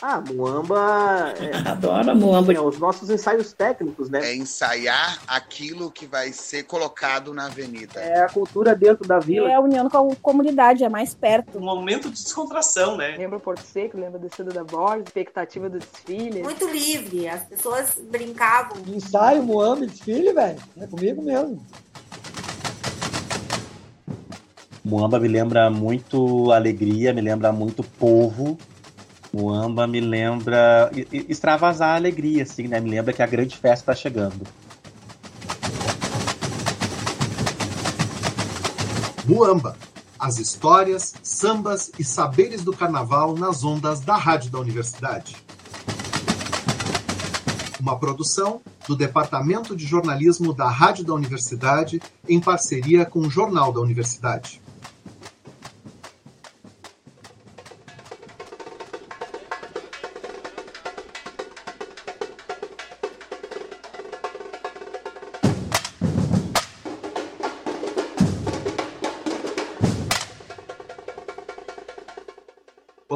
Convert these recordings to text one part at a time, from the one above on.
Ah, Muamba. É, Adoro Muamba. É, os nossos ensaios técnicos, né? É ensaiar aquilo que vai ser colocado na avenida. É a cultura dentro da vila. É a união com a comunidade, é mais perto. Um momento de descontração, né? Lembra o Porto Seco, lembra do Descida da Borda, expectativa do desfile. Muito livre, as pessoas brincavam. Ensaio, Muamba, desfile, velho. É comigo mesmo. Muamba me lembra muito alegria, me lembra muito povo. Muamba me lembra extravasar a alegria, assim, né? Me lembra que a grande festa está chegando. Muamba, as histórias, sambas e saberes do carnaval nas ondas da Rádio da Universidade. Uma produção do Departamento de Jornalismo da Rádio da Universidade em parceria com o Jornal da Universidade.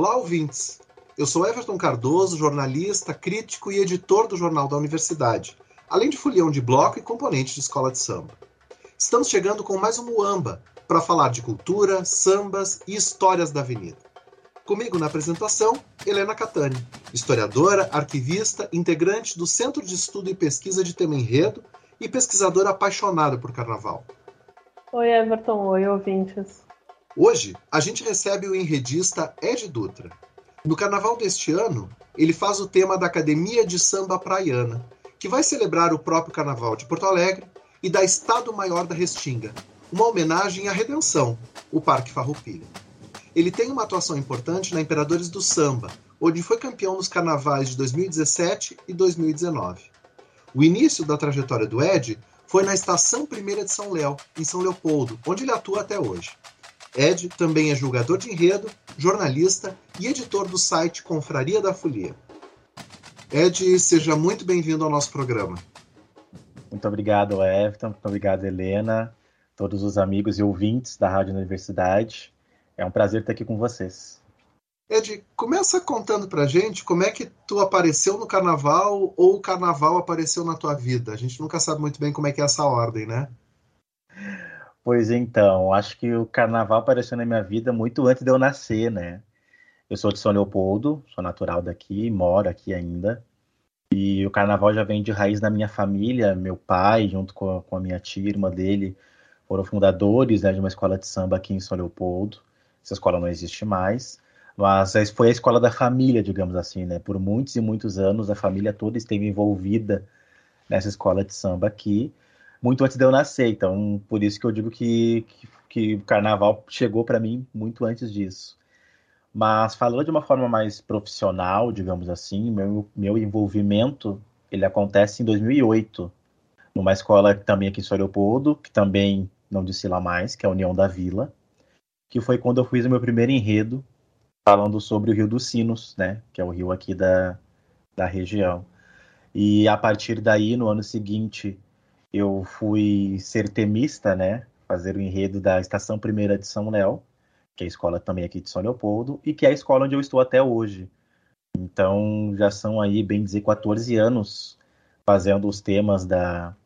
Olá, ouvintes! Eu sou Everton Cardoso, jornalista, crítico e editor do Jornal da Universidade, além de folião de bloco e componente de escola de samba. Estamos chegando com mais um Muamba para falar de cultura, sambas e histórias da Avenida. Comigo na apresentação, Helena Catani, historiadora, arquivista, integrante do Centro de Estudo e Pesquisa de Tema Enredo e pesquisadora apaixonada por carnaval. Oi, Everton. Oi, ouvintes. Hoje, a gente recebe o enredista Ed Dutra. No carnaval deste ano, ele faz o tema da Academia de Samba Praiana, que vai celebrar o próprio carnaval de Porto Alegre e da Estado Maior da Restinga, uma homenagem à Redenção, o Parque Farroupilha. Ele tem uma atuação importante na Imperadores do Samba, onde foi campeão nos carnavais de 2017 e 2019. O início da trajetória do Ed foi na Estação Primeira de São Léo, em São Leopoldo, onde ele atua até hoje. Ed também é julgador de enredo, jornalista e editor do site Confraria da Folia. Ed, seja muito bem-vindo ao nosso programa. Muito obrigado, Everton. Muito obrigado, Helena, todos os amigos e ouvintes da Rádio Universidade. É um prazer estar aqui com vocês. Ed, começa contando pra gente como é que tu apareceu no carnaval ou o carnaval apareceu na tua vida. A gente nunca sabe muito bem como é que é essa ordem, né? Pois então, acho que o carnaval apareceu na minha vida muito antes de eu nascer, né? Eu sou de São Leopoldo, sou natural daqui, moro aqui ainda. E o carnaval já vem de raiz na minha família. Meu pai, junto com a, com a minha tia, irmã dele, foram fundadores né, de uma escola de samba aqui em São Leopoldo. Essa escola não existe mais. Mas foi a escola da família, digamos assim, né? Por muitos e muitos anos, a família toda esteve envolvida nessa escola de samba aqui muito antes de eu nascer. Então, por isso que eu digo que, que, que o carnaval chegou para mim muito antes disso. Mas falando de uma forma mais profissional, digamos assim, meu, meu envolvimento ele acontece em 2008, numa escola também aqui em São Leopoldo, que também não disse lá mais, que é a União da Vila, que foi quando eu fiz o meu primeiro enredo falando sobre o Rio dos Sinos, né, que é o rio aqui da, da região. E a partir daí, no ano seguinte, eu fui ser temista, né? Fazer o enredo da Estação Primeira de São Léo, que é a escola também aqui de São Leopoldo, e que é a escola onde eu estou até hoje. Então, já são aí, bem dizer, 14 anos fazendo os temas da,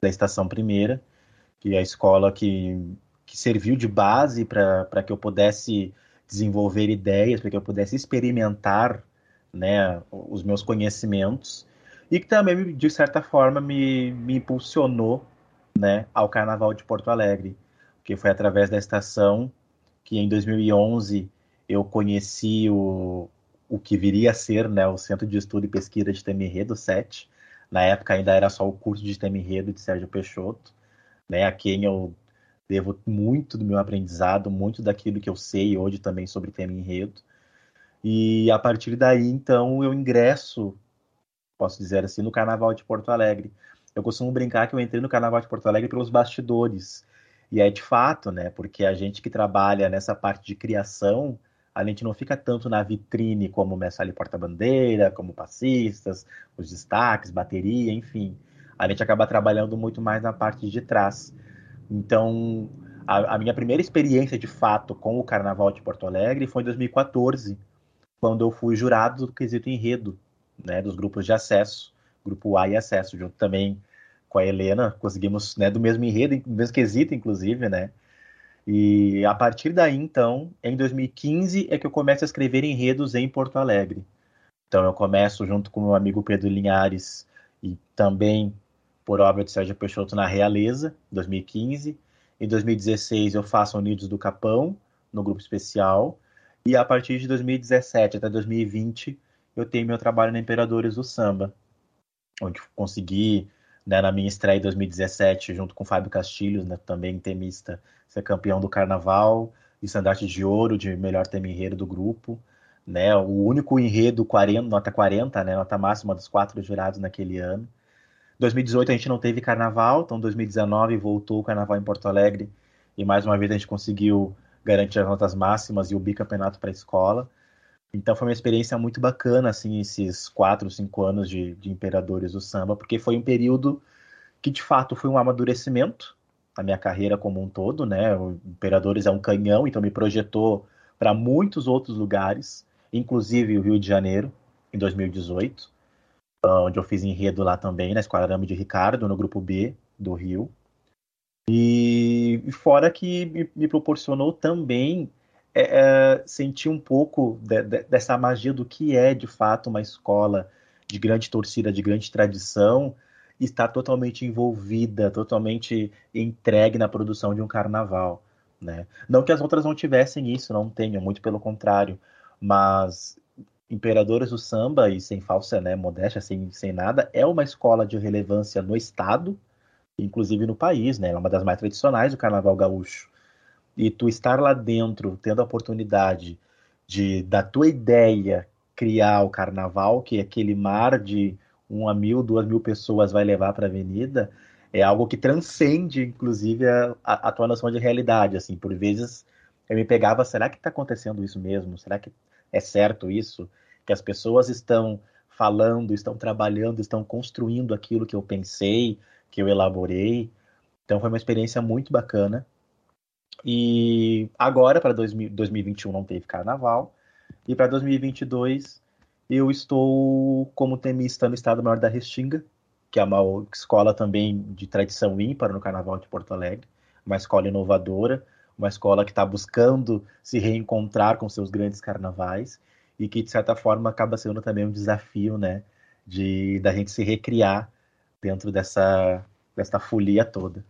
da Estação Primeira, que é a escola que, que serviu de base para que eu pudesse desenvolver ideias, para que eu pudesse experimentar né, os meus conhecimentos e que também, de certa forma, me, me impulsionou né, ao Carnaval de Porto Alegre, que foi através da estação que em 2011 eu conheci o, o que viria a ser né, o Centro de Estudo e Pesquisa de Temerredo 7. Na época ainda era só o curso de Temerredo de Sérgio Peixoto, né, a quem eu devo muito do meu aprendizado, muito daquilo que eu sei hoje também sobre Temerredo. E a partir daí, então, eu ingresso posso dizer assim, no Carnaval de Porto Alegre. Eu costumo brincar que eu entrei no Carnaval de Porto Alegre pelos bastidores. E é de fato, né? Porque a gente que trabalha nessa parte de criação, a gente não fica tanto na vitrine como mestre porta-bandeira, como passistas, os destaques, bateria, enfim. A gente acaba trabalhando muito mais na parte de trás. Então, a, a minha primeira experiência de fato com o Carnaval de Porto Alegre foi em 2014, quando eu fui jurado do quesito enredo, né, dos grupos de acesso, grupo A e acesso, junto também com a Helena, conseguimos, né, do mesmo enredo, do mesmo quesito, inclusive, né, e a partir daí, então, em 2015 é que eu começo a escrever enredos em Porto Alegre. Então eu começo junto com meu amigo Pedro Linhares e também por obra de Sérgio Peixoto na Realeza, 2015. Em 2016 eu faço Unidos do Capão, no grupo especial. E a partir de 2017 até 2020 eu tenho meu trabalho na Imperadores do Samba, onde consegui, né, na minha estreia em 2017, junto com Fábio Castilhos, né, também temista, ser campeão do Carnaval estandarte de ouro de melhor tema enredo do grupo. Né, o único enredo 40, nota 40, né, nota máxima dos quatro jurados naquele ano. 2018 a gente não teve carnaval, então 2019 voltou o carnaval em Porto Alegre e mais uma vez a gente conseguiu garantir as notas máximas e o bicampeonato para a escola. Então foi uma experiência muito bacana, assim, esses quatro, cinco anos de, de Imperadores do Samba, porque foi um período que de fato foi um amadurecimento na minha carreira como um todo, né? O Imperadores é um canhão, então me projetou para muitos outros lugares, inclusive o Rio de Janeiro, em 2018, onde eu fiz enredo lá também, na Escola Arame de Ricardo, no grupo B do Rio. E fora que me, me proporcionou também é, é, sentir um pouco de, de, dessa magia do que é de fato uma escola de grande torcida, de grande tradição, estar totalmente envolvida, totalmente entregue na produção de um carnaval. Né? Não que as outras não tivessem isso, não tenham, muito pelo contrário, mas Imperadores do Samba, e sem falsa né, modéstia, sem, sem nada, é uma escola de relevância no Estado, inclusive no país, né? É uma das mais tradicionais do Carnaval Gaúcho. E tu estar lá dentro, tendo a oportunidade de, da tua ideia, criar o Carnaval, que aquele mar de uma mil, duas mil pessoas vai levar para a avenida, é algo que transcende, inclusive, a, a, tua noção de realidade. Assim, por vezes eu me pegava, será que está acontecendo isso mesmo? Será que é certo isso? Que as pessoas estão falando, estão trabalhando, estão construindo aquilo que eu pensei, que eu elaborei. Então foi uma experiência muito bacana. E agora, para 2021, não teve carnaval. E para 2022, eu estou como temista no Estado Maior da Restinga, que é uma escola também de tradição ímpar no Carnaval de Porto Alegre, uma escola inovadora, uma escola que está buscando se reencontrar com seus grandes carnavais e que, de certa forma, acaba sendo também um desafio, né, de da gente se recriar dentro dessa, dessa folia toda.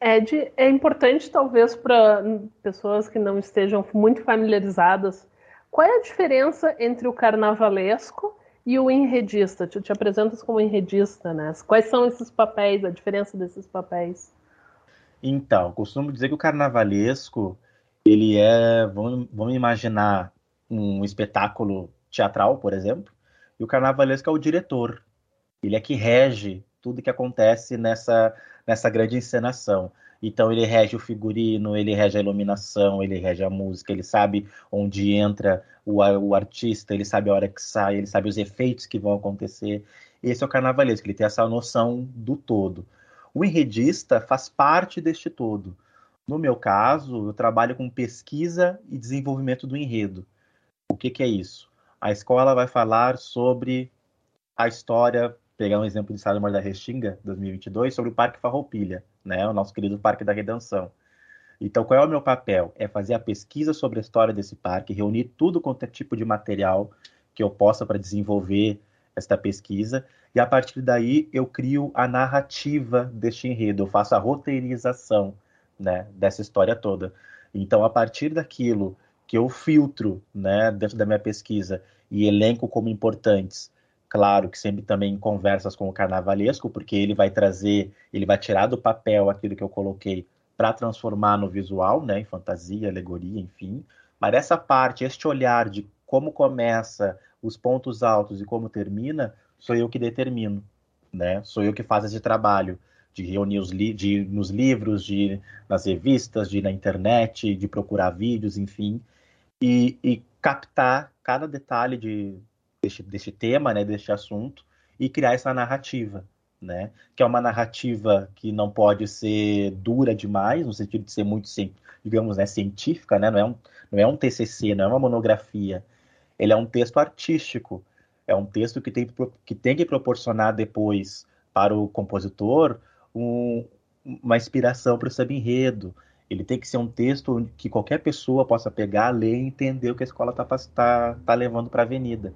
Ed, é importante, talvez, para pessoas que não estejam muito familiarizadas, qual é a diferença entre o carnavalesco e o enredista? Tu te apresentas como enredista, né? Quais são esses papéis, a diferença desses papéis? Então, costumo dizer que o carnavalesco, ele é, vamos, vamos imaginar um espetáculo teatral, por exemplo, e o carnavalesco é o diretor. Ele é que rege tudo que acontece nessa, nessa grande encenação. Então ele rege o figurino, ele rege a iluminação, ele rege a música, ele sabe onde entra o, o artista, ele sabe a hora que sai, ele sabe os efeitos que vão acontecer. Esse é o carnavalesco, ele tem essa noção do todo. O enredista faz parte deste todo. No meu caso, eu trabalho com pesquisa e desenvolvimento do enredo. O que, que é isso? A escola vai falar sobre a história pegar um exemplo de Estado da Restinga, 2022, sobre o Parque Farroupilha, né, o nosso querido Parque da Redenção. Então, qual é o meu papel? É fazer a pesquisa sobre a história desse parque, reunir tudo quanto é tipo de material que eu possa para desenvolver esta pesquisa, e a partir daí eu crio a narrativa deste enredo, eu faço a roteirização né, dessa história toda. Então, a partir daquilo que eu filtro né, dentro da minha pesquisa e elenco como importantes, claro que sempre também em conversas com o carnavalesco, porque ele vai trazer, ele vai tirar do papel aquilo que eu coloquei para transformar no visual, né, em fantasia, alegoria, enfim. Mas essa parte, este olhar de como começa, os pontos altos e como termina, sou eu que determino, né? Sou eu que faço esse trabalho de reunir os li de nos livros, de nas revistas, de na internet, de procurar vídeos, enfim, e, e captar cada detalhe de, deste, deste tema, né, deste assunto, e criar essa narrativa, né? Que é uma narrativa que não pode ser dura demais, no sentido de ser muito, digamos, né, científica, né? Não é um, não é um TCC, não é uma monografia. ele é um texto artístico, é um texto que tem que, tem que proporcionar depois para o compositor um, uma inspiração para o samba-enredo. Ele tem que ser um texto que qualquer pessoa possa pegar, ler e entender o que a escola está tá, tá levando para a avenida.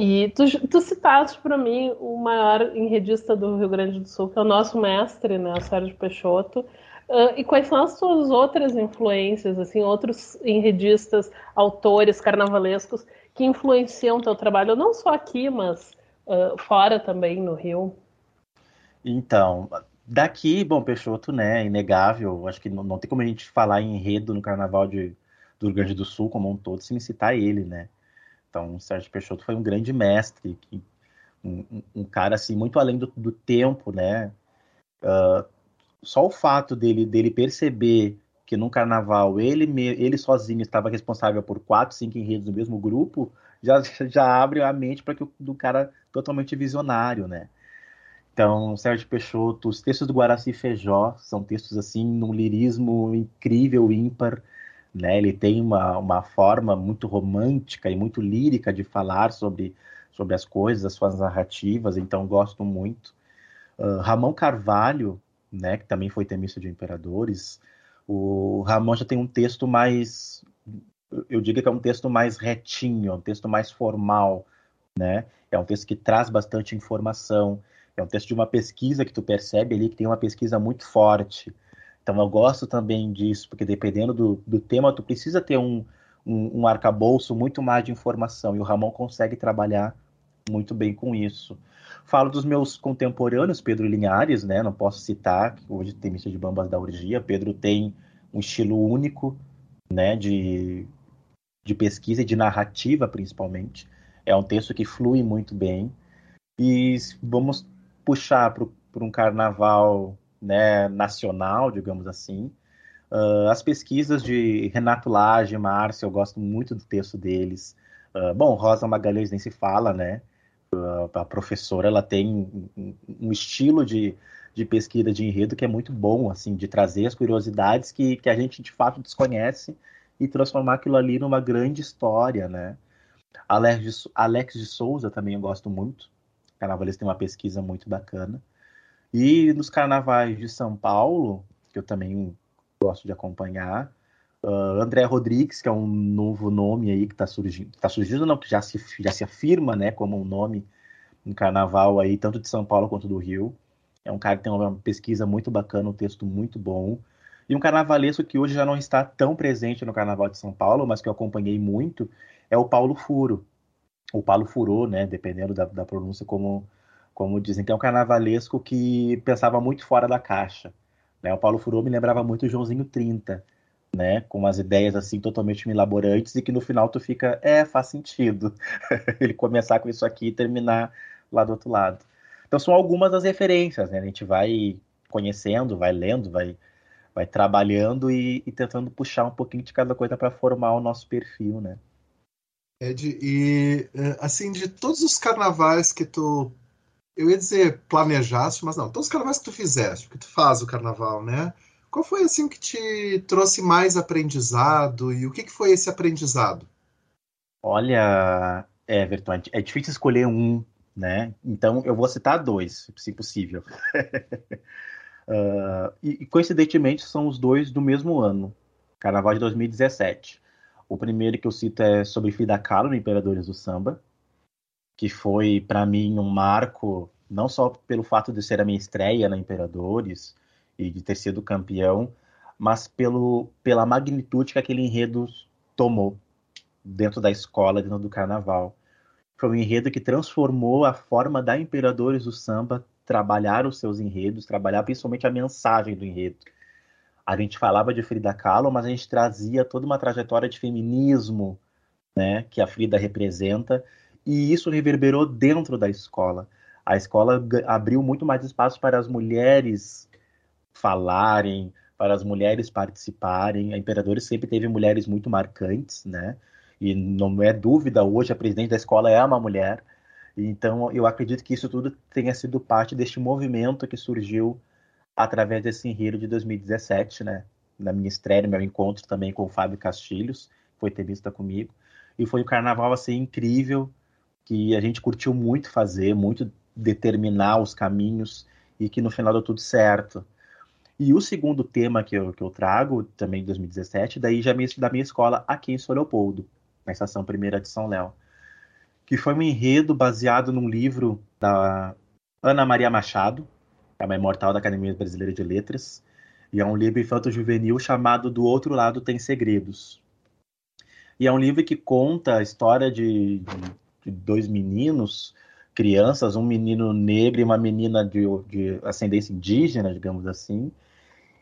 E tu, tu citaste para mim o maior enredista do Rio Grande do Sul, que é o nosso mestre, né, o Sérgio Peixoto. Uh, e quais são as suas outras influências, assim, outros enredistas, autores carnavalescos que influenciam o teu trabalho, não só aqui, mas uh, fora também, no Rio? Então, daqui, bom, Peixoto, né, inegável, acho que não, não tem como a gente falar em enredo no Carnaval de, do Rio Grande do Sul como um todo sem citar ele, né. Então, o Sérgio Peixoto foi um grande mestre, que, um, um cara, assim, muito além do, do tempo, né, uh, só o fato dele, dele perceber que num carnaval ele, ele sozinho estava responsável por quatro, cinco enredos do mesmo grupo, já, já abre a mente para que o do cara totalmente visionário, né? Então, Sérgio Peixoto, os textos do Guaraci Feijó são textos assim num lirismo incrível, ímpar, né? Ele tem uma, uma forma muito romântica e muito lírica de falar sobre, sobre as coisas, as suas narrativas, então gosto muito. Uh, Ramon Carvalho, né, que também foi temista de imperadores, o Ramon já tem um texto mais, eu diria que é um texto mais retinho, um texto mais formal, né? É um texto que traz bastante informação, é um texto de uma pesquisa que tu percebe ali que tem uma pesquisa muito forte. Então eu gosto também disso, porque dependendo do, do tema, tu precisa ter um, um, um arcabouço muito mais de informação, e o Ramon consegue trabalhar muito bem com isso. Falo dos meus contemporâneos, Pedro Linhares, né? Não posso citar, hoje tem missa de bambas da urgia. Pedro tem um estilo único, né? De, de pesquisa e de narrativa, principalmente. É um texto que flui muito bem. E vamos puxar para um carnaval né, nacional, digamos assim. Uh, as pesquisas de Renato Lage Márcio, eu gosto muito do texto deles. Uh, bom, Rosa Magalhães nem se fala, né? a professora ela tem um estilo de, de pesquisa de enredo que é muito bom, assim, de trazer as curiosidades que, que a gente de fato desconhece e transformar aquilo ali numa grande história, né? Alex de, Alex de Souza também eu gosto muito. Carnavalista tem uma pesquisa muito bacana. E nos carnavais de São Paulo, que eu também gosto de acompanhar, Uh, André Rodrigues, que é um novo nome aí que está surgindo, está surgindo não, que já se, já se afirma, né, como um nome no carnaval aí, tanto de São Paulo quanto do Rio. É um cara que tem uma pesquisa muito bacana, um texto muito bom. E um carnavalesco que hoje já não está tão presente no Carnaval de São Paulo, mas que eu acompanhei muito, é o Paulo Furo. O Paulo Furou, né, dependendo da, da pronúncia, como, como dizem, que é um carnavalesco que pensava muito fora da caixa. Né? O Paulo Furou me lembrava muito o Joãozinho 30, né? Com umas ideias assim totalmente milaborantes e que no final tu fica, é, faz sentido ele começar com isso aqui e terminar lá do outro lado. Então são algumas das referências, né? A gente vai conhecendo, vai lendo, vai, vai trabalhando e, e tentando puxar um pouquinho de cada coisa para formar o nosso perfil, né? Ed, e é, assim, de todos os carnavais que tu, eu ia dizer planejaste, mas não, todos os carnavais que tu fizeste, que tu faz o carnaval, né? Qual foi assim que te trouxe mais aprendizado e o que, que foi esse aprendizado? Olha, Everton, é difícil escolher um, né? Então eu vou citar dois, se possível. uh, e, coincidentemente são os dois do mesmo ano, Carnaval de 2017. O primeiro que eu cito é sobre Frida Kahlo no Imperadores do Samba, que foi para mim um marco não só pelo fato de ser a minha estreia na Imperadores, e de ter sido campeão, mas pelo, pela magnitude que aquele enredo tomou dentro da escola, dentro do carnaval. Foi um enredo que transformou a forma da Imperadores do Samba trabalhar os seus enredos, trabalhar principalmente a mensagem do enredo. A gente falava de Frida Kahlo, mas a gente trazia toda uma trajetória de feminismo, né, que a Frida representa, e isso reverberou dentro da escola. A escola abriu muito mais espaço para as mulheres falarem, para as mulheres participarem. A Imperadores sempre teve mulheres muito marcantes, né? E não é dúvida, hoje a presidente da escola é uma mulher. Então, eu acredito que isso tudo tenha sido parte deste movimento que surgiu através desse enredo de 2017, né? Na minha estreia, no meu encontro também com o Fábio Castilhos, foi ter vista comigo. E foi um carnaval assim incrível, que a gente curtiu muito fazer, muito determinar os caminhos e que no final deu tudo certo. E o segundo tema que eu, que eu trago, também de 2017, daí já me, da minha escola aqui em São Leopoldo, na estação primeira de São Léo, que foi um enredo baseado num livro da Ana Maria Machado, que é uma imortal da Academia Brasileira de Letras, e é um livro infanto-juvenil chamado Do Outro Lado Tem Segredos. E é um livro que conta a história de, de, de dois meninos, crianças, um menino negro e uma menina de, de ascendência indígena, digamos assim,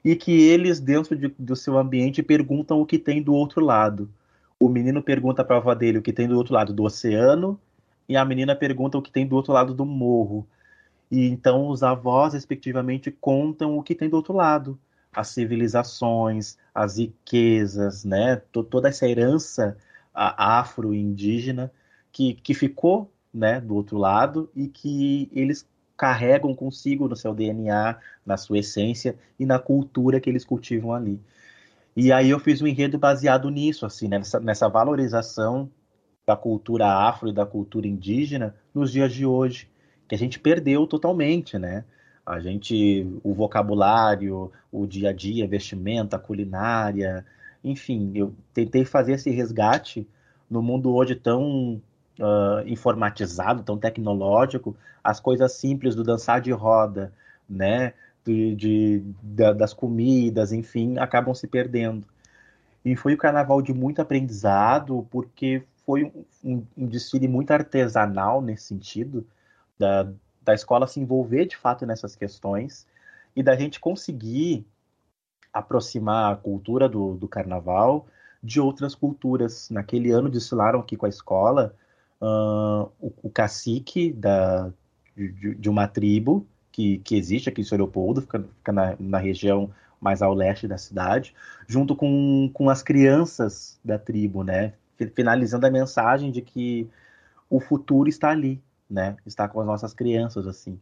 e que eles, dentro de, do seu ambiente, perguntam o que tem do outro lado. O menino pergunta para a avó dele o que tem do outro lado do oceano, e a menina pergunta o que tem do outro lado do morro. E então os avós, respectivamente, contam o que tem do outro lado, as civilizações, as riquezas, né? toda essa herança afro-indígena que, que ficou né, do outro lado e que eles carregam consigo no seu DNA, na sua essência e na cultura que eles cultivam ali. E aí eu fiz um enredo baseado nisso, assim, né, nessa, nessa valorização da cultura afro e da cultura indígena nos dias de hoje que a gente perdeu totalmente, né? A gente, o vocabulário, o dia a dia, vestimenta, culinária, enfim, eu tentei fazer esse resgate no mundo hoje tão uh, informatizado, tão tecnológico, as coisas simples do dançar de roda, né? De, de, das comidas, enfim, acabam se perdendo. E foi um carnaval de muito aprendizado, porque foi um, um, um desfile muito artesanal nesse sentido, da, da escola se envolver de fato nessas questões e da gente conseguir aproximar a cultura do, do carnaval de outras culturas. Naquele ano desfilaram aqui com a escola uh, o, o, cacique da, de, de, uma tribo que, que existe aqui em São Leopoldo, fica, fica na, na, região mais ao leste da cidade, junto com, com as crianças da tribo, né? Finalizando a mensagem de que o futuro está ali, né? Estar com as nossas crianças, assim.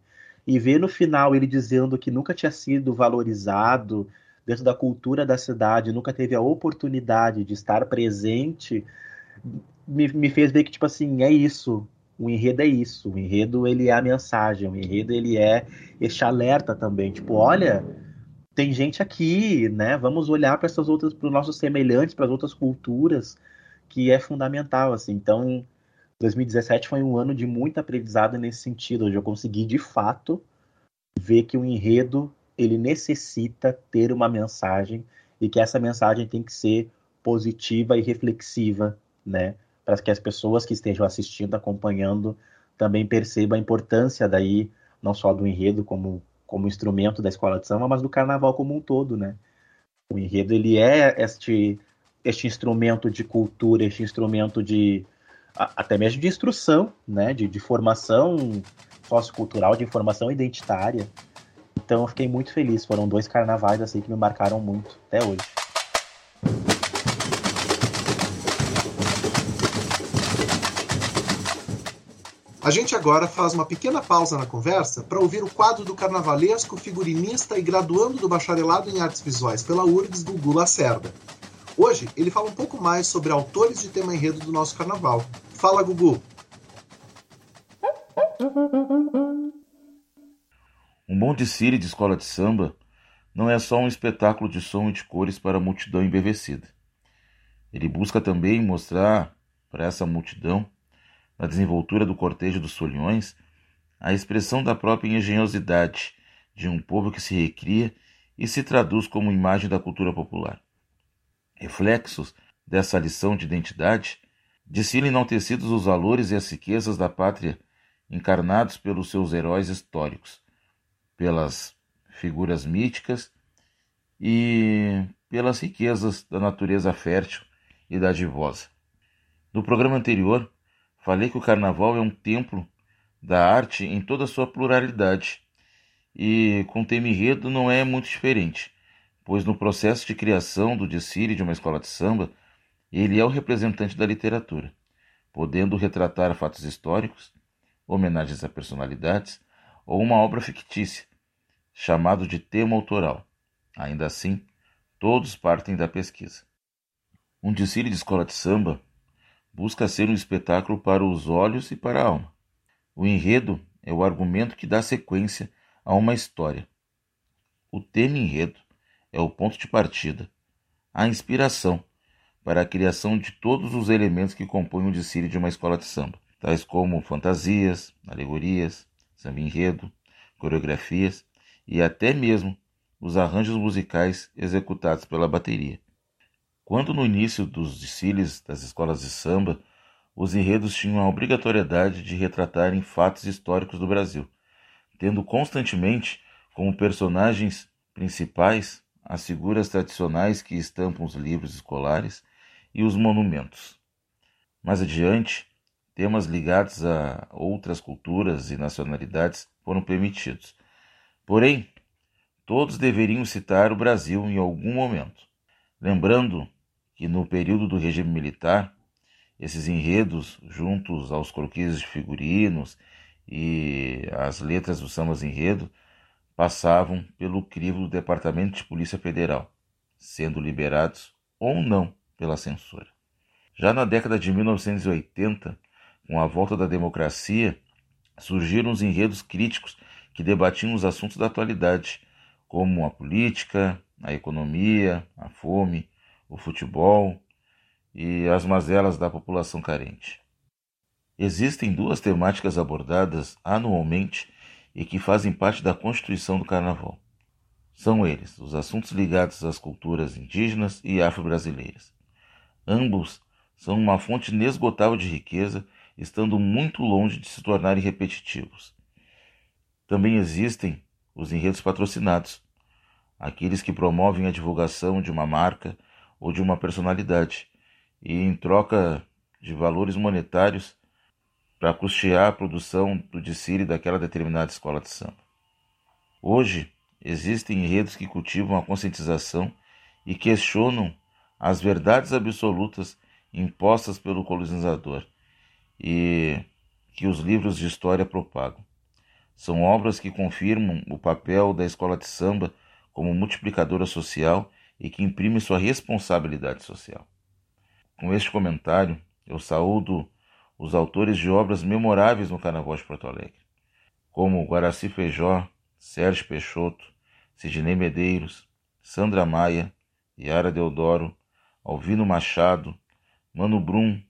E ver no final ele dizendo que nunca tinha sido valorizado dentro da cultura da cidade, nunca teve a oportunidade de estar presente, me, me fez ver que, tipo assim, é isso. O enredo é isso. O enredo, ele é a mensagem. O enredo, ele é este alerta também. Tipo, olha, tem gente aqui, né? Vamos olhar para essas outras, para os nossos semelhantes, para as outras culturas, que é fundamental, assim. Então, 2017 foi um ano de muito aprendizado nesse sentido, onde eu consegui de fato ver que o enredo ele necessita ter uma mensagem e que essa mensagem tem que ser positiva e reflexiva, né? Para que as pessoas que estejam assistindo, acompanhando, também percebam a importância daí não só do enredo como como instrumento da escola de samba, mas do carnaval como um todo, né? O enredo ele é este este instrumento de cultura, este instrumento de até mesmo de instrução, né, de, de formação sociocultural, de informação identitária. Então eu fiquei muito feliz. Foram dois carnavais assim que me marcaram muito até hoje. A gente agora faz uma pequena pausa na conversa para ouvir o quadro do carnavalesco, figurinista e graduando do bacharelado em artes visuais pela URGS, Gugu Lacerda. Hoje ele fala um pouco mais sobre autores de tema enredo do nosso carnaval, Fala, Gugu. Um bom desfile de escola de samba não é só um espetáculo de som e de cores para a multidão embevecida. Ele busca também mostrar para essa multidão, na desenvoltura do cortejo dos foliões, a expressão da própria engenhosidade de um povo que se recria e se traduz como imagem da cultura popular. Reflexos dessa lição de identidade Desfile enaltecidos os valores e as riquezas da pátria encarnados pelos seus heróis históricos, pelas figuras míticas e pelas riquezas da natureza fértil e dadivosa. No programa anterior, falei que o carnaval é um templo da arte em toda a sua pluralidade e com tema enredo não é muito diferente, pois no processo de criação do desfile de uma escola de samba, ele é o representante da literatura, podendo retratar fatos históricos, homenagens a personalidades ou uma obra fictícia, chamado de tema autoral. Ainda assim, todos partem da pesquisa. Um desfile de escola de samba busca ser um espetáculo para os olhos e para a alma. O enredo é o argumento que dá sequência a uma história. O tema enredo é o ponto de partida, a inspiração para a criação de todos os elementos que compõem o desfile de uma escola de samba, tais como fantasias, alegorias, samba enredo, coreografias e até mesmo os arranjos musicais executados pela bateria. Quando no início dos desfiles das escolas de samba, os enredos tinham a obrigatoriedade de retratarem fatos históricos do Brasil, tendo constantemente como personagens principais as figuras tradicionais que estampam os livros escolares e os monumentos. Mais adiante, temas ligados a outras culturas e nacionalidades foram permitidos. Porém, todos deveriam citar o Brasil em algum momento, lembrando que no período do regime militar, esses enredos, juntos aos croquis de figurinos e as letras dos sambas enredo, passavam pelo crivo do Departamento de Polícia Federal, sendo liberados ou não pela censura. Já na década de 1980, com a volta da democracia, surgiram os enredos críticos que debatiam os assuntos da atualidade, como a política, a economia, a fome, o futebol e as mazelas da população carente. Existem duas temáticas abordadas anualmente e que fazem parte da constituição do Carnaval. São eles os assuntos ligados às culturas indígenas e afro-brasileiras. Ambos são uma fonte inesgotável de riqueza, estando muito longe de se tornarem repetitivos. Também existem os enredos patrocinados, aqueles que promovem a divulgação de uma marca ou de uma personalidade, e em troca de valores monetários para custear a produção do desfile daquela determinada escola de samba. Hoje, existem enredos que cultivam a conscientização e questionam as verdades absolutas impostas pelo colonizador e que os livros de história propagam. São obras que confirmam o papel da escola de samba como multiplicadora social e que imprime sua responsabilidade social. Com este comentário, eu saúdo os autores de obras memoráveis no Carnaval de Porto Alegre, como Guaraci Feijó, Sérgio Peixoto, Sidney Medeiros, Sandra Maia, Yara Deodoro, Alvino Machado, Mano Brum,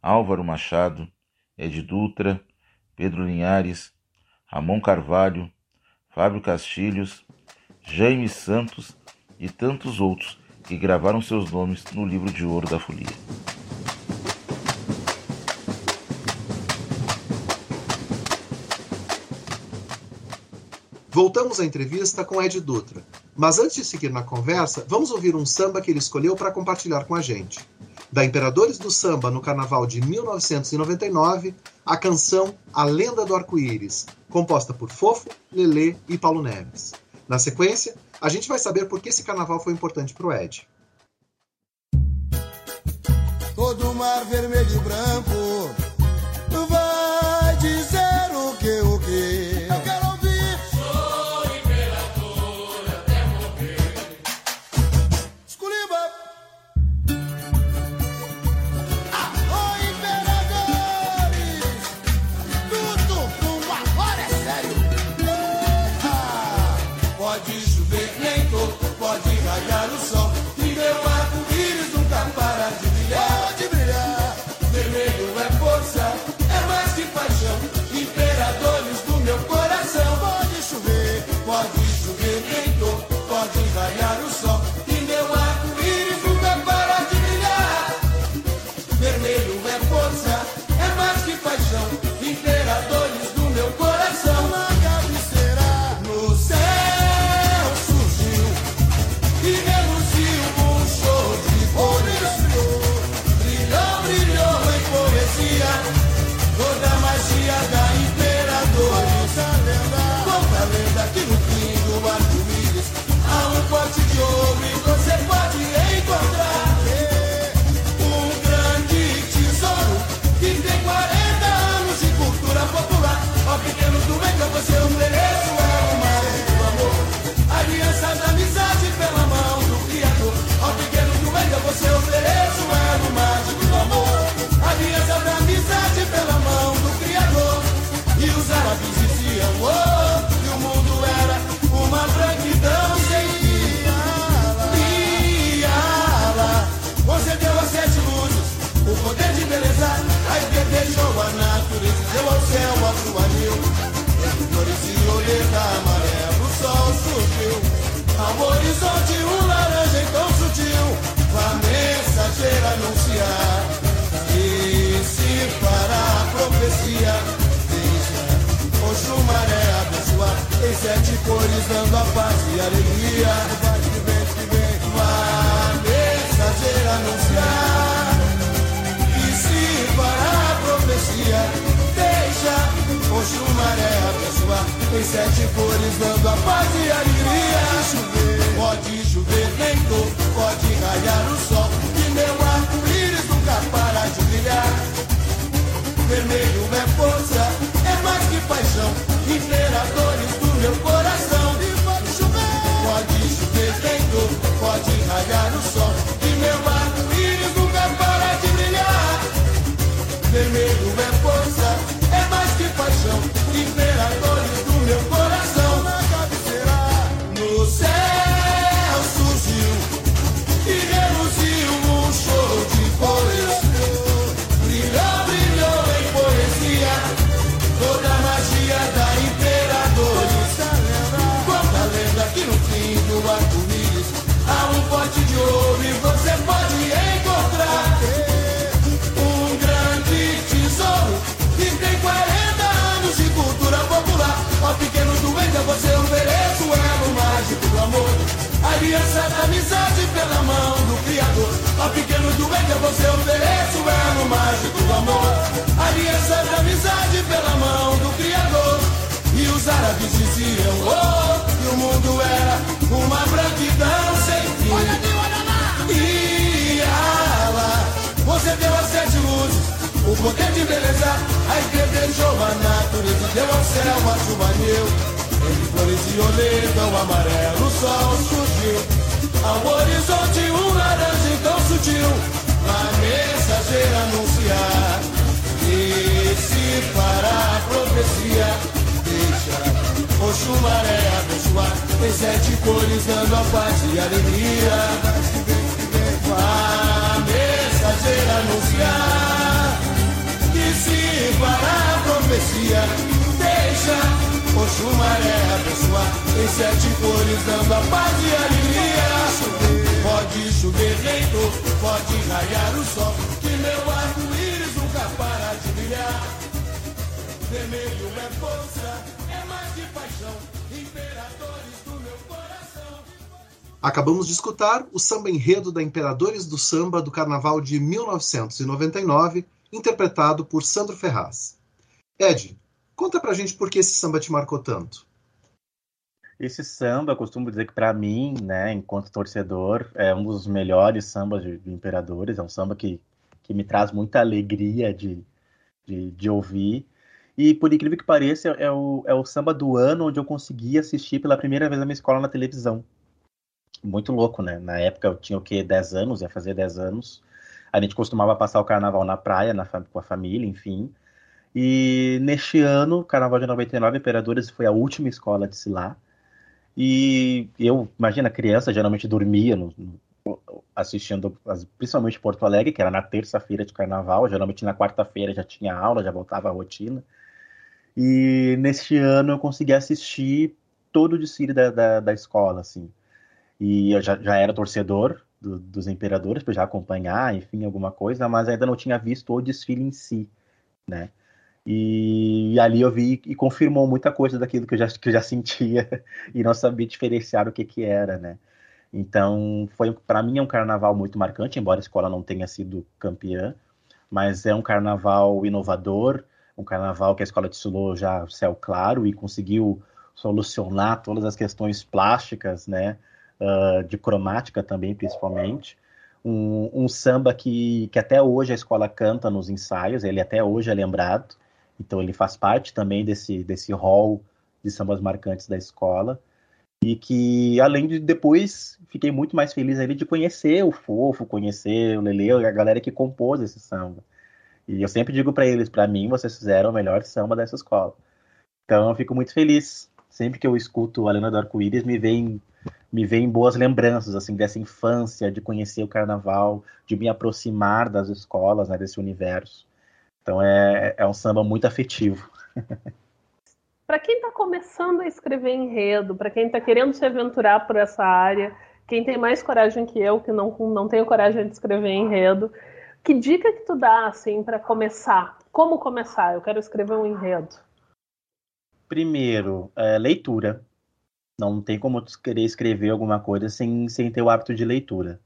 Álvaro Machado, Ed Dutra, Pedro Linhares, Ramon Carvalho, Fábio Castilhos, Jaime Santos e tantos outros que gravaram seus nomes no livro de ouro da folia. Voltamos à entrevista com Ed Dutra. Mas antes de seguir na conversa, vamos ouvir um samba que ele escolheu para compartilhar com a gente. Da Imperadores do Samba no Carnaval de 1999, a canção A Lenda do Arco-Íris, composta por Fofo, Lelê e Paulo Neves. Na sequência, a gente vai saber por que esse carnaval foi importante para o Ed. Todo mar vermelho e branco vai dizer o que, o alegria. Vai que vem, que vem. Vá, mensageira anunciar. E se parar a profecia, deixa o chumaré abençoar. Em sete cores dando a paz e alegria. Pode chover, ventou, pode raiar o sol. E meu arco-íris nunca para de brilhar. Vermelho é força, é mais que paixão. Imperadores do meu coração. E pode chover, pode chover, ventou, pode raiar o sol. Igreja a natureza, deu ao céu a chuva new. Entre flores violeta, o amarelo sol surgiu. Ao horizonte um laranja tão sutil, a mensageira anunciar. E se parar a profecia, deixa o chumaré abençoar. Em sete cores dando a paz e alegria. A mensageira anunciar se parar a profecia, deixa o chumaré abençoar. Em sete cores dando a paz e alegria. Pode chover vento, pode raiar o sol, que meu arco-íris nunca para de brilhar. Vermelho é força, é mais que paixão, imperadores do meu coração. Acabamos de escutar o samba enredo da Imperadores do Samba do Carnaval de 1999, interpretado por Sandro Ferraz. Ed, conta pra gente por que esse samba te marcou tanto. Esse samba, eu costumo dizer que para mim, né, enquanto torcedor, é um dos melhores sambas de, de Imperadores. É um samba que, que me traz muita alegria de, de, de ouvir. E por incrível que pareça, é o, é o samba do ano onde eu consegui assistir pela primeira vez na minha escola na televisão. Muito louco, né? Na época eu tinha o quê? 10 anos, ia fazer 10 anos. A gente costumava passar o carnaval na praia, na, com a família, enfim. E neste ano, Carnaval de 99, Imperadores foi a última escola de Silá. E eu, imagina, criança geralmente dormia no, no, assistindo, principalmente Porto Alegre, que era na terça-feira de carnaval, geralmente na quarta-feira já tinha aula, já voltava a rotina. E neste ano eu consegui assistir todo o desfile da, da, da escola, assim. E eu já, já era torcedor do, dos Imperadores, para já acompanhar, enfim, alguma coisa, mas ainda não tinha visto o desfile em si, né? E, ali eu vi e confirmou muita coisa daquilo que eu já, que eu já sentia e não sabia diferenciar o que que era, né? Então, foi para mim é um carnaval muito marcante, embora a escola não tenha sido campeã, mas é um carnaval inovador, um carnaval que a escola desfilou já céu claro e conseguiu solucionar todas as questões plásticas, né? Uh, de cromática também, principalmente. Um, um, samba que, que até hoje a escola canta nos ensaios, ele até hoje é lembrado. Então ele faz parte também desse, desse hall de sambas marcantes da escola. E que, além de depois, fiquei muito mais feliz ali de conhecer o Fofo, conhecer o Lele, a galera que compôs esse samba. E eu sempre digo para eles, para mim, vocês fizeram o melhor samba dessa escola. Então eu fico muito feliz. Sempre que eu escuto a Lena do Arco-Íris, me vem me vem boas lembranças assim dessa infância, de conhecer o carnaval, de me aproximar das escolas, né, desse universo. Então é, é um samba muito afetivo. para quem está começando a escrever enredo, para quem está querendo se aventurar por essa área, quem tem mais coragem que eu, que não, não tenho coragem de escrever enredo, que dica que tu dá assim para começar? Como começar? Eu quero escrever um enredo. Primeiro, é, leitura. Não tem como tu querer escrever alguma coisa sem, sem ter o hábito de leitura.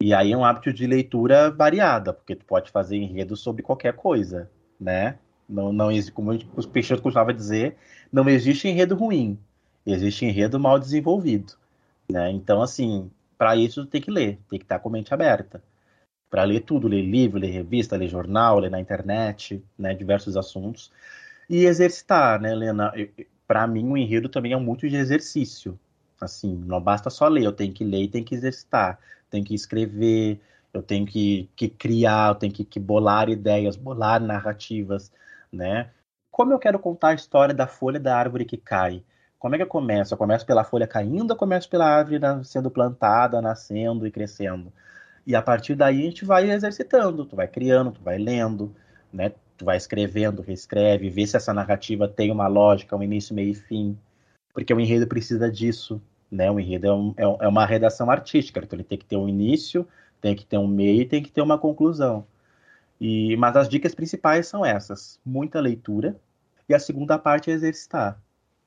E aí é um hábito de leitura variada, porque tu pode fazer enredo sobre qualquer coisa, né? Não, não como o Peixoto costumava dizer, não existe enredo ruim, existe enredo mal desenvolvido, né? Então, assim, para isso tu tem que ler, tem que estar com a mente aberta. Para ler tudo, ler livro, ler revista, ler jornal, ler na internet, né, diversos assuntos. E exercitar, né, Helena? Para mim, o enredo também é muito de exercício. Assim, não basta só ler, eu tenho que ler e tenho que exercitar. Tenho que escrever, eu tenho que, que criar, eu tenho que, que bolar ideias, bolar narrativas, né? Como eu quero contar a história da folha da árvore que cai? Como é que eu começo? Eu começo pela folha caindo, eu começo pela árvore sendo plantada, nascendo e crescendo. E a partir daí a gente vai exercitando, tu vai criando, tu vai lendo, né? Tu vai escrevendo, reescreve, vê se essa narrativa tem uma lógica, um início, meio e fim. Porque o enredo precisa disso, né? O enredo é, um, é, é uma redação artística, então ele tem que ter um início, tem que ter um meio e tem que ter uma conclusão. E, mas as dicas principais são essas: muita leitura, e a segunda parte é exercitar.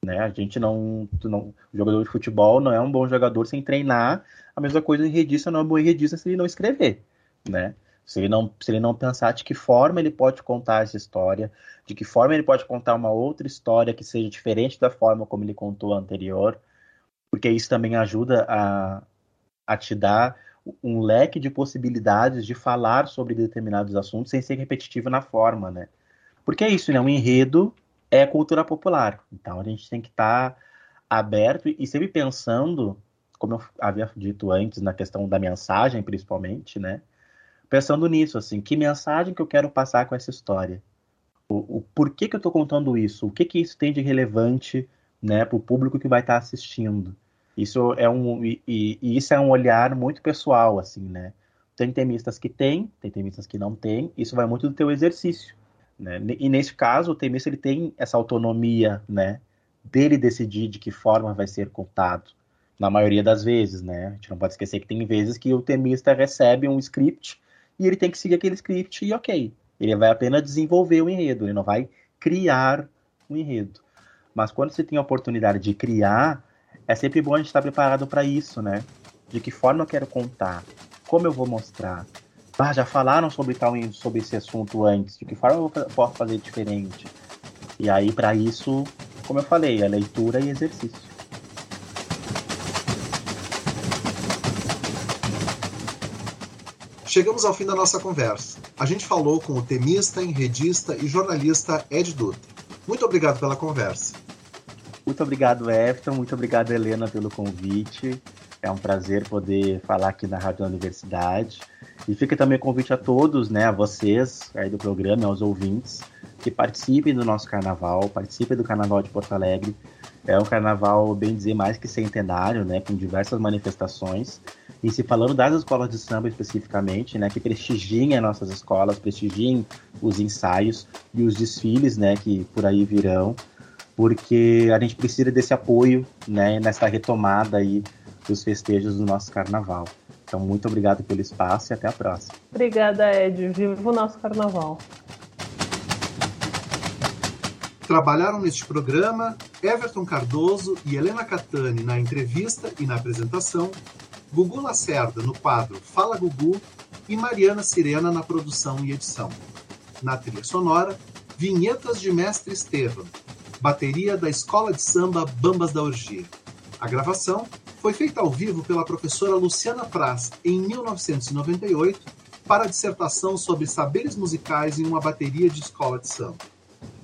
Né? A gente não, não. Jogador de futebol não é um bom jogador sem treinar. A mesma coisa o enredista não é um bom enredista se ele não escrever. Né? Se ele, não, se ele não pensar de que forma ele pode contar essa história, de que forma ele pode contar uma outra história que seja diferente da forma como ele contou a anterior, porque isso também ajuda a, a te dar um leque de possibilidades de falar sobre determinados assuntos sem ser repetitivo na forma, né? Porque é isso, né? Um enredo é cultura popular. Então a gente tem que estar tá aberto e sempre pensando, como eu havia dito antes, na questão da mensagem, principalmente, né? Pensando nisso, assim, que mensagem que eu quero passar com essa história? O, o porquê que eu estou contando isso? O que que isso tem de relevante, né, para o público que vai estar tá assistindo? Isso é um e, e, isso é um olhar muito pessoal, assim, né? Tem temistas que tem, tem temistas que não tem. Isso vai muito do teu exercício. Né? E nesse caso, o temista ele tem essa autonomia, né? Dele decidir de que forma vai ser contado. Na maioria das vezes, né? A gente não pode esquecer que tem vezes que o temista recebe um script e ele tem que seguir aquele script e ok. Ele vai apenas desenvolver o enredo, ele não vai criar o enredo. Mas quando você tem a oportunidade de criar, é sempre bom a gente estar preparado para isso, né? De que forma eu quero contar, como eu vou mostrar, ah, já falaram sobre tal sobre esse assunto antes, de que forma eu posso fazer diferente? E aí, para isso, como eu falei, é leitura e exercício. Chegamos ao fim da nossa conversa. A gente falou com o temista, enredista e jornalista Ed Dutra. Muito obrigado pela conversa. Muito obrigado, Everton. Muito obrigado, Helena, pelo convite. É um prazer poder falar aqui na Rádio Universidade. E fica também o convite a todos, né, a vocês aí do programa, aos ouvintes, que participem do nosso carnaval, participem do Carnaval de Porto Alegre. É um carnaval, bem dizer, mais que centenário, né, com diversas manifestações. E se falando das escolas de samba especificamente, né, que prestigiem as nossas escolas, prestigiem os ensaios e os desfiles, né, que por aí virão, porque a gente precisa desse apoio, né, nessa retomada aí dos festejos do nosso carnaval. Então, muito obrigado pelo espaço e até a próxima. Obrigada, Ed. Viva o nosso carnaval. Trabalharam neste programa Everton Cardoso e Helena Catani na entrevista e na apresentação, Gugu Lacerda no quadro Fala Gugu e Mariana Sirena na produção e edição. Na trilha sonora, Vinhetas de Mestre Estevam, bateria da Escola de Samba Bambas da Orgia. A gravação foi feita ao vivo pela professora Luciana Praz em 1998 para a dissertação sobre saberes musicais em uma bateria de escola de samba.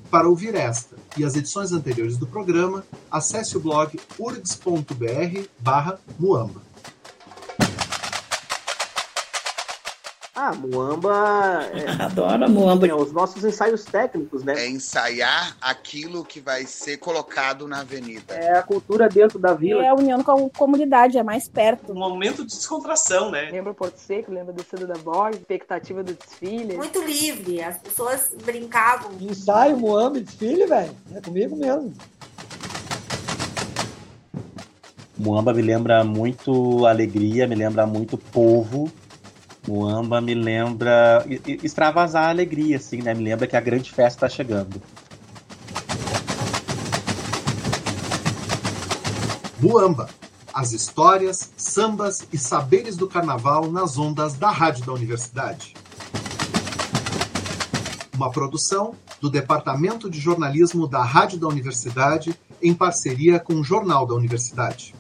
Para ouvir esta e as edições anteriores do programa, acesse o blog urgs.br/muamba. Ah, Muamba. É, Adoro Muamba. É, os nossos ensaios técnicos, né? É ensaiar aquilo que vai ser colocado na avenida. É a cultura dentro da vila. É a união com a comunidade, é mais perto. Um momento de descontração, né? Lembra Porto Seco, lembra descida da Borges, expectativa do desfile. Muito livre, as pessoas brincavam. Ensaio, Muamba, desfile, velho. É comigo mesmo. Muamba me lembra muito alegria, me lembra muito povo o Amba me lembra. extravasar a alegria, assim, né? Me lembra que a grande festa está chegando. Muamba, as histórias, sambas e saberes do carnaval nas ondas da Rádio da Universidade. Uma produção do Departamento de Jornalismo da Rádio da Universidade em parceria com o Jornal da Universidade.